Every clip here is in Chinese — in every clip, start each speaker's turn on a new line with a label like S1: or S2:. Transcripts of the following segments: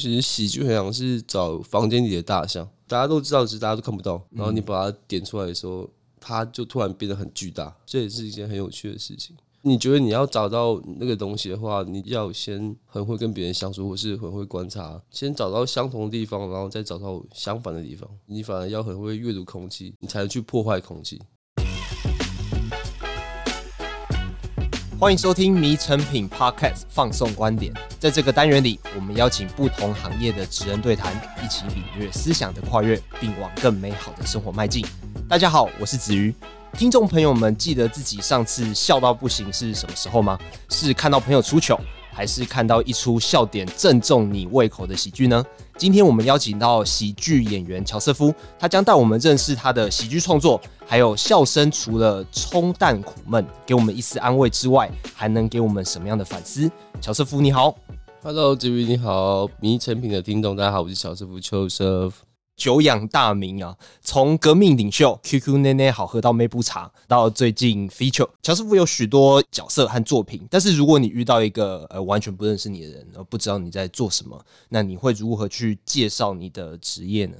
S1: 其实喜剧很像是找房间里的大象，大家都知道，其实大家都看不到。然后你把它点出来的时候，它就突然变得很巨大，这也是一件很有趣的事情。你觉得你要找到那个东西的话，你要先很会跟别人相处，或是很会观察，先找到相同的地方，然后再找到相反的地方。你反而要很会阅读空气，你才能去破坏空气。
S2: 欢迎收听《迷成品 Podcast》放送观点，在这个单元里，我们邀请不同行业的职人对谈，一起领略思想的跨越，并往更美好的生活迈进。大家好，我是子瑜。听众朋友们，记得自己上次笑到不行是什么时候吗？是看到朋友出糗，还是看到一出笑点正中你胃口的喜剧呢？今天我们邀请到喜剧演员乔瑟夫，他将带我们认识他的喜剧创作，还有笑声除了冲淡苦闷，给我们一丝安慰之外，还能给我们什么样的反思？乔瑟夫你好
S1: ，Hello，子瑜你好，迷成品的听众大家好，我是乔瑟夫乔瑟。
S2: 久仰大名啊，从革命领袖 QQ 奶奶好喝到妹不茶，到最近 feature 乔师傅有许多角色和作品。但是如果你遇到一个呃完全不认识你的人，而不知道你在做什么，那你会如何去介绍你的职业呢？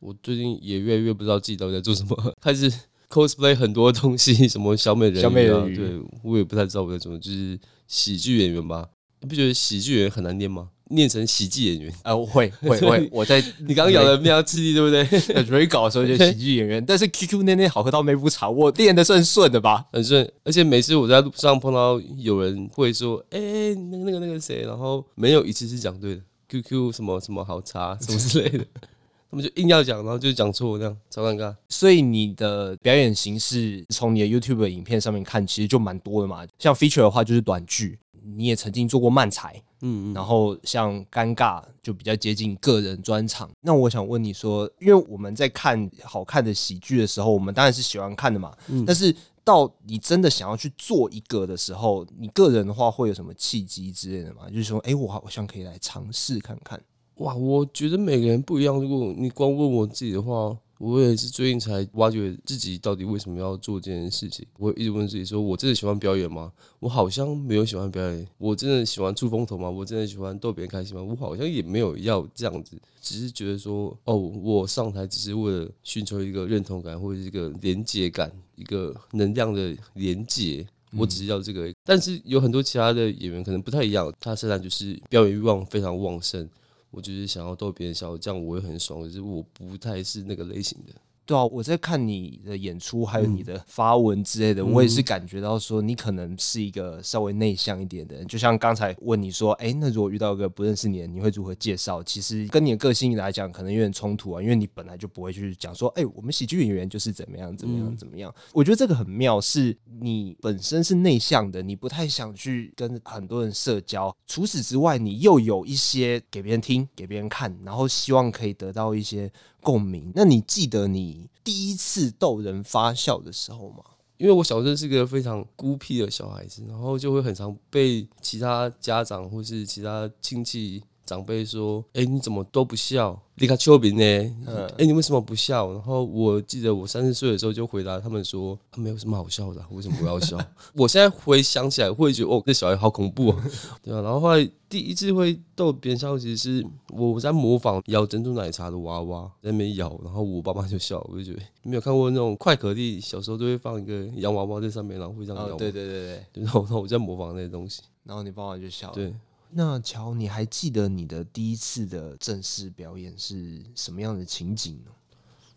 S1: 我最近也越来越不知道自己到底在做什么，开始 cosplay 很多东西，什么小美人鱼、啊，小美人鱼，对，我也不太知道我在做什么，就是喜剧演员吧？你不觉得喜剧演员很难念吗？念成喜剧演员
S2: 啊，我会会会，我在
S1: 你刚刚咬的比较吃力，对不对？
S2: 准备搞的时候就喜剧演员，但是 QQ 奶奶好喝到没不茶，我练的算顺的吧？
S1: 很顺，而且每次我在路上碰到有人会说，哎、欸，那个那个那个谁，然后没有一次是讲对的，QQ 什么什么好茶什么之类的，他们就硬要讲，然后就讲错，这样超尴尬。
S2: 所以你的表演形式从你的 YouTube 影片上面看，其实就蛮多的嘛。像 feature 的话就是短剧，你也曾经做过漫才。嗯，然后像尴尬就比较接近个人专场。那我想问你说，因为我们在看好看的喜剧的时候，我们当然是喜欢看的嘛。嗯，但是到你真的想要去做一个的时候，你个人的话会有什么契机之类的吗？就是说，哎，我好像可以来尝试看看。
S1: 哇，我觉得每个人不一样。如果你光问我自己的话。我也是最近才挖掘自己到底为什么要做这件事情。我一直问自己说：我真的喜欢表演吗？我好像没有喜欢表演。我真的喜欢出风头吗？我真的喜欢逗别人开心吗？我好像也没有要这样子，只是觉得说：哦，我上台只是为了寻求一个认同感，或者是一个连接感，一个能量的连接。我只是要这个。但是有很多其他的演员可能不太一样，他身上就是表演欲望非常旺盛。我就是想要逗别人笑，这样我会很爽。可是我不太是那个类型的。
S2: 对啊，我在看你的演出，还有你的发文之类的，嗯、我也是感觉到说，你可能是一个稍微内向一点的人。就像刚才问你说，哎、欸，那如果遇到一个不认识你的，你会如何介绍？其实跟你的个性来讲，可能有点冲突啊，因为你本来就不会去讲说，哎、欸，我们喜剧演员就是怎么样，怎么样，怎么样。我觉得这个很妙，是你本身是内向的，你不太想去跟很多人社交。除此之外，你又有一些给别人听、给别人看，然后希望可以得到一些。共鸣。那你记得你第一次逗人发笑的时候吗？
S1: 因为我小时候是个非常孤僻的小孩子，然后就会很常被其他家长或是其他亲戚长辈说：“哎，你怎么都不笑？”你看丘比呢？哎、欸，你为什么不笑？然后我记得我三四岁的时候就回答他们说：“他没有什么好笑的，为什么我要笑？” 我现在回想起来会觉得哦，这小孩好恐怖啊，对啊？然后后来第一次会逗别人笑，其实是我在模仿咬珍珠奶茶的娃娃在那边咬，然后我爸妈就笑，我就觉得没有看过那种快可丽小时候都会放一个洋娃娃在上面，然后会这样摇。
S2: 对对对对，
S1: 然后然后我在模仿那些东西，
S2: 然后你爸妈就笑。
S1: 对。
S2: 那乔，你还记得你的第一次的正式表演是什么样的情景呢？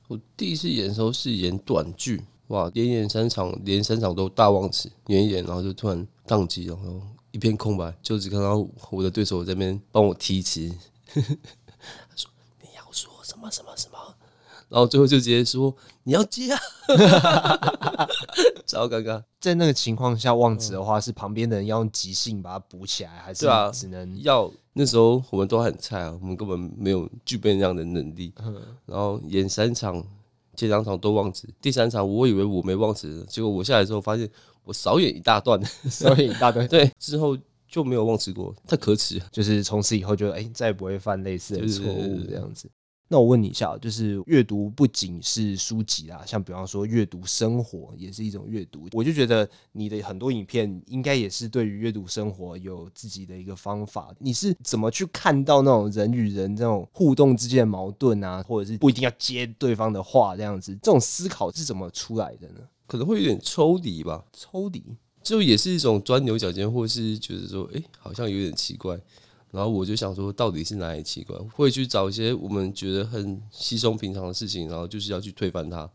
S1: 我第一次演的时候是演短剧，哇，连演三场，连三场都大忘词，演一演，然后就突然宕机，然后一片空白，就只看到我的对手在那边帮我提词，他说你要说什么什么什么。然后最后就直接说你要接啊，超尴尬。
S2: 在那个情况下忘词的话，是旁边的人要用即兴把它补起来，还是只能
S1: 要？那时候我们都很菜啊，我们根本没有具备那样的能力。然后演三场，前两场都忘词，第三场我以为我没忘词，结果我下来之后发现我少演一大段，
S2: 少演一大段。
S1: 对，之后就没有忘词过，太可耻。
S2: 就是从此以后就哎，再也不会犯类似的错误这样子。那我问你一下，就是阅读不仅是书籍啦，像比方说阅读生活也是一种阅读。我就觉得你的很多影片应该也是对于阅读生活有自己的一个方法。你是怎么去看到那种人与人这种互动之间的矛盾啊，或者是不一定要接对方的话这样子？这种思考是怎么出来的呢？
S1: 可能会有点抽离吧，
S2: 抽离
S1: 就也是一种钻牛角尖，或是觉得说，哎、欸，好像有点奇怪。然后我就想说，到底是哪里奇怪？会去找一些我们觉得很稀松平常的事情，然后就是要去推翻它，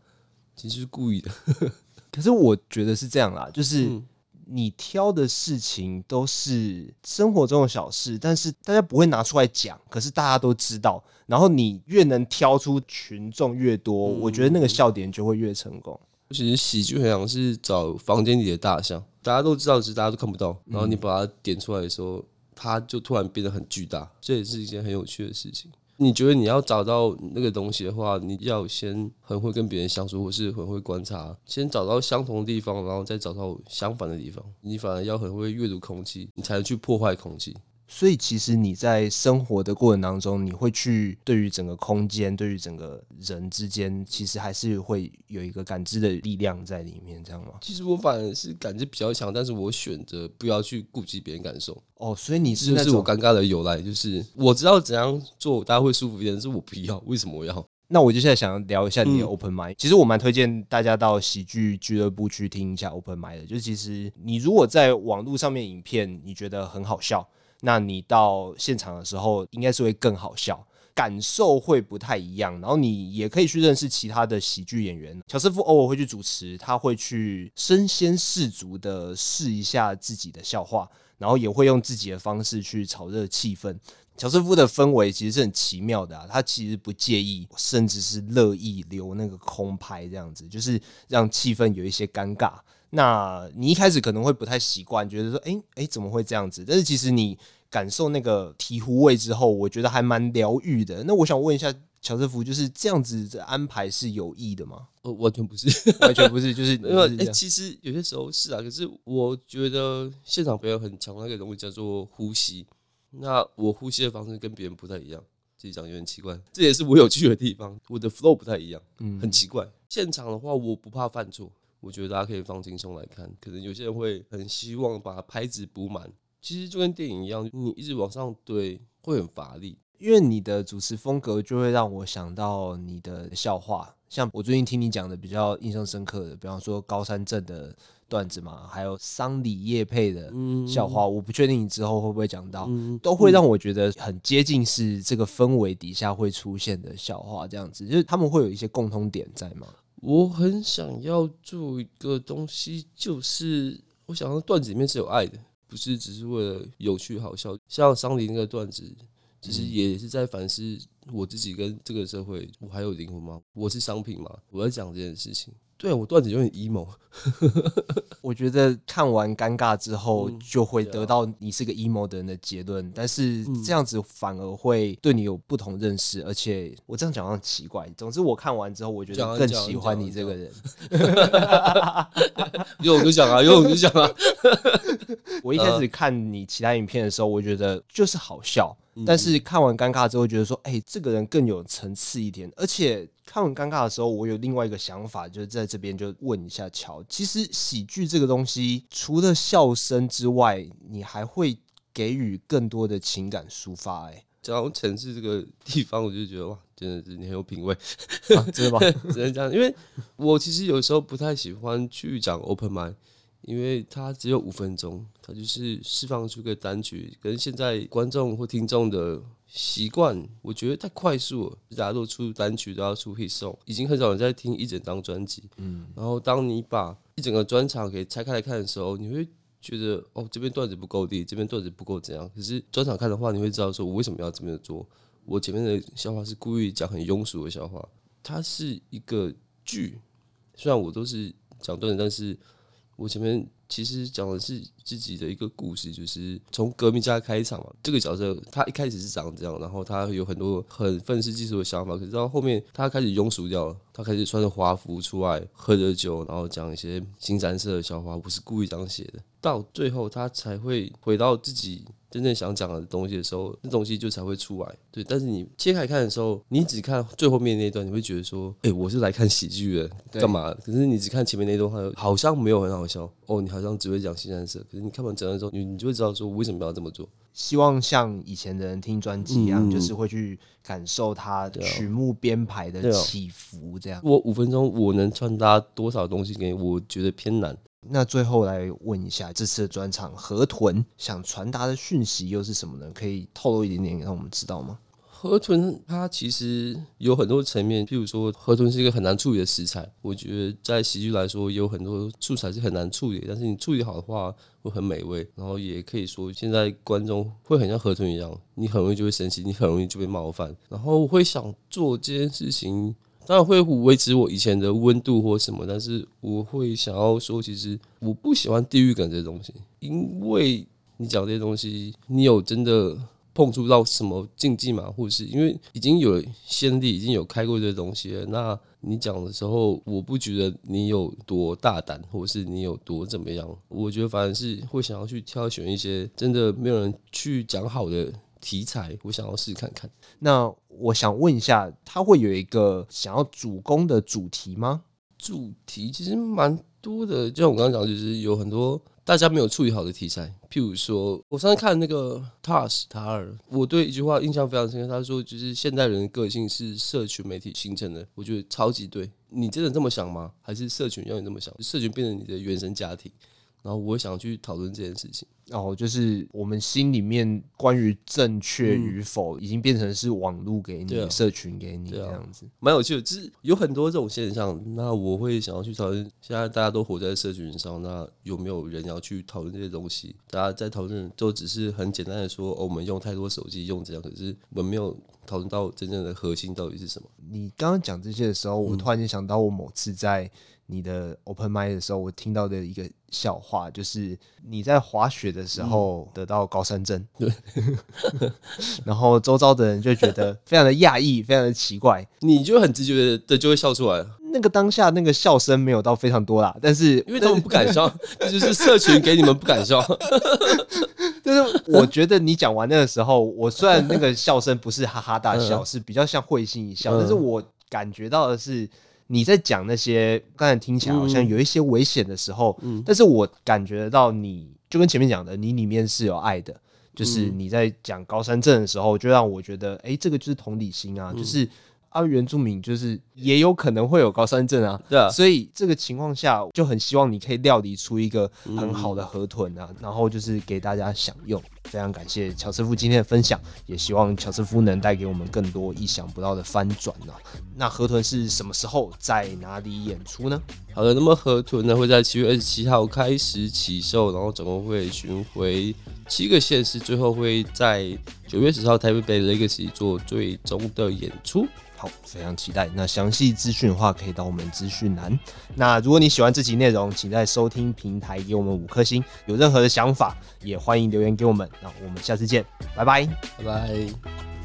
S1: 其实是故意的。
S2: 可是我觉得是这样啦，就是你挑的事情都是生活中的小事，但是大家不会拿出来讲，可是大家都知道。然后你越能挑出群众越多，我觉得那个笑点就会越成功。
S1: 其实喜剧很像是找房间里的大象，大家都知道，其实大家都看不到。然后你把它点出来的时候。它就突然变得很巨大，这也是一件很有趣的事情。你觉得你要找到那个东西的话，你要先很会跟别人相处，或是很会观察，先找到相同的地方，然后再找到相反的地方。你反而要很会阅读空气，你才能去破坏空气。
S2: 所以，其实你在生活的过程当中，你会去对于整个空间，对于整个人之间，其实还是会有一个感知的力量在里面，这样吗？
S1: 其实我反而是感知比较强，但是我选择不要去顾及别人感受。
S2: 哦，所以你是
S1: 就是我尴尬的由来，就是我知道怎样做大家会舒服一点，但是我不要，为什么我要？
S2: 那我就现在想聊一下你的 Open Mic。其实我蛮推荐大家到喜剧俱乐部去听一下 Open Mic 的。就是其实你如果在网络上面影片，你觉得很好笑。那你到现场的时候，应该是会更好笑，感受会不太一样。然后你也可以去认识其他的喜剧演员。乔瑟夫偶尔会去主持，他会去身先士卒的试一下自己的笑话，然后也会用自己的方式去炒热气氛。乔瑟夫的氛围其实是很奇妙的啊，他其实不介意，甚至是乐意留那个空拍这样子，就是让气氛有一些尴尬。那你一开始可能会不太习惯，觉得说，哎、欸、哎、欸，怎么会这样子？但是其实你感受那个醍醐味之后，我觉得还蛮疗愈的。那我想问一下乔瑟夫，就是这样子的安排是有意的吗？
S1: 呃，完全不是，
S2: 完全不是，就是因为
S1: 哎，其实有些时候是啊，可是我觉得现场表演很强，那个东西叫做呼吸。那我呼吸的方式跟别人不太一样，自己讲有点奇怪，这也是我有趣的地方，我的 flow 不太一样，嗯，很奇怪。现场的话，我不怕犯错。我觉得大家可以放轻松来看，可能有些人会很希望把拍子补满，其实就跟电影一样，你一直往上堆会很乏力。
S2: 因为你的主持风格就会让我想到你的笑话，像我最近听你讲的比较印象深刻的，比方说高山镇的段子嘛，还有丧礼叶配的笑话，我不确定你之后会不会讲到，都会让我觉得很接近是这个氛围底下会出现的笑话，这样子，就是他们会有一些共通点在吗？
S1: 我很想要做一个东西，就是我想要段子里面是有爱的，不是只是为了有趣好笑。像桑林那个段子，其实也是在反思我自己跟这个社会，我还有灵魂吗？我是商品吗？我在讲这件事情。对，我段子有点 emo，
S2: 我觉得看完尴尬之后就会得到你是个 emo 的人的结论，但是这样子反而会对你有不同认识，而且我这样讲好像奇怪。总之我看完之后，我觉得更喜欢你这个人。
S1: 有我就讲啊，有我就讲啊。
S2: 我一开始看你其他影片的时候，我觉得就是好笑。但是看完尴尬之后，觉得说，哎、欸，这个人更有层次一点。而且看很尴尬的时候，我有另外一个想法，就是在这边就问一下乔，其实喜剧这个东西，除了笑声之外，你还会给予更多的情感抒发、欸。哎，
S1: 讲到城市这个地方，我就觉得哇，真的是你很有品味，
S2: 啊、真的吗？
S1: 只能这样，因为我其实有时候不太喜欢去讲 open mic。因为它只有五分钟，它就是释放出个单曲，跟现在观众或听众的习惯，我觉得太快速了。大家都出单曲，都要出 hit song，已经很少人在听一整张专辑。嗯，然后当你把一整个专场给拆开来看的时候，你会觉得哦，这边段子不够低，这边段子不够怎样。可是专场看的话，你会知道说我为什么要这么做。我前面的笑话是故意讲很庸俗的笑话，它是一个剧，虽然我都是讲段子，但是。我前面其实讲的是自己的一个故事，就是从革命家开场嘛。这个角色他一开始是长这样，然后他有很多很愤世嫉俗的想法，可是到后面他开始庸俗掉了，他开始穿着华服出来，喝着酒，然后讲一些新三色的笑话。不是故意这样写的，到最后他才会回到自己真正想讲的东西的时候，那东西就才会出来。对，但是你切开看的时候，你只看最后面那一段，你会觉得说，哎、欸，我是来看喜剧的，干嘛？可是你只看前面那段话，好像没有很好笑。哦，你好像只会讲新三色，可是你看完整段之后，你你就会知道说，我为什么要这么做。
S2: 希望像以前的人听专辑一样，嗯、就是会去感受它曲目编排的起伏。这样，
S1: 我五分钟我能传达多少东西给你？我觉得偏难。
S2: 那最后来问一下，这次的专场河豚想传达的讯息又是什么呢？可以透露一点点让我们知道吗？
S1: 河豚它其实有很多层面，譬如说河豚是一个很难处理的食材，我觉得在喜剧来说有很多素材是很难处理，但是你处理好的话会很美味，然后也可以说现在观众会很像河豚一样，你很容易就会生气，你很容易就被冒犯，然后我会想做这件事情，当然会维持我以前的温度或什么，但是我会想要说，其实我不喜欢地狱梗这些东西，因为你讲这些东西，你有真的。碰触到什么禁忌嘛，或者是因为已经有先例，已经有开过这些东西。那你讲的时候，我不觉得你有多大胆，或者是你有多怎么样。我觉得反而是会想要去挑选一些真的没有人去讲好的题材，我想要试看看。
S2: 那我想问一下，他会有一个想要主攻的主题吗？
S1: 主题其实蛮多的，就像我刚刚讲，就是有很多。大家没有处理好的题材，譬如说，我上次看那个 Tars 塔尔，我对一句话印象非常深刻。他说，就是现代人的个性是社群媒体形成的，我觉得超级对。你真的这么想吗？还是社群让你这么想？社群变成你的原生家庭？然后我想去讨论这件事情。
S2: 哦，就是我们心里面关于正确与否，已经变成是网络给你、嗯、社群给你这样子，
S1: 蛮有趣的。就是有很多这种现象，那我会想要去讨论。现在大家都活在社群上，那有没有人要去讨论这些东西？大家在讨论都只是很简单的说，哦，我们用太多手机，用这样，可是我们没有讨论到真正的核心到底是什么。
S2: 你刚刚讲这些的时候，我突然间想到，我某次在。你的 open mic 的时候，我听到的一个笑话，就是你在滑雪的时候得到高山症，对，然后周遭的人就觉得非常的讶异，非常的奇怪，
S1: 你就很直觉的就会笑出来。
S2: 那个当下那个笑声没有到非常多啦，但是
S1: 因为他们不敢笑，这就是社群给你们不敢笑。
S2: 就是我觉得你讲完那个时候，我虽然那个笑声不是哈哈大笑，是比较像会心一笑，但是我感觉到的是。你在讲那些刚才听起来好像有一些危险的时候，嗯，但是我感觉得到你就跟前面讲的，你里面是有爱的，就是你在讲高山症的时候，就让我觉得，哎，这个就是同理心啊，就是。啊，原住民就是也有可能会有高山症啊，对啊，所以这个情况下就很希望你可以料理出一个很好的河豚啊，然后就是给大家享用。非常感谢乔师傅今天的分享，也希望乔师傅能带给我们更多意想不到的翻转呢。那河豚是什么时候在哪里演出呢？
S1: 好的，那么河豚呢会在七月二十七号开始起售，然后总共会巡回七个县市，最后会在九月十号台北 Legacy 做最终的演出。
S2: 好，非常期待。那详细资讯的话，可以到我们资讯栏。那如果你喜欢这集内容，请在收听平台给我们五颗星。有任何的想法，也欢迎留言给我们。那我们下次见，拜拜，
S1: 拜拜。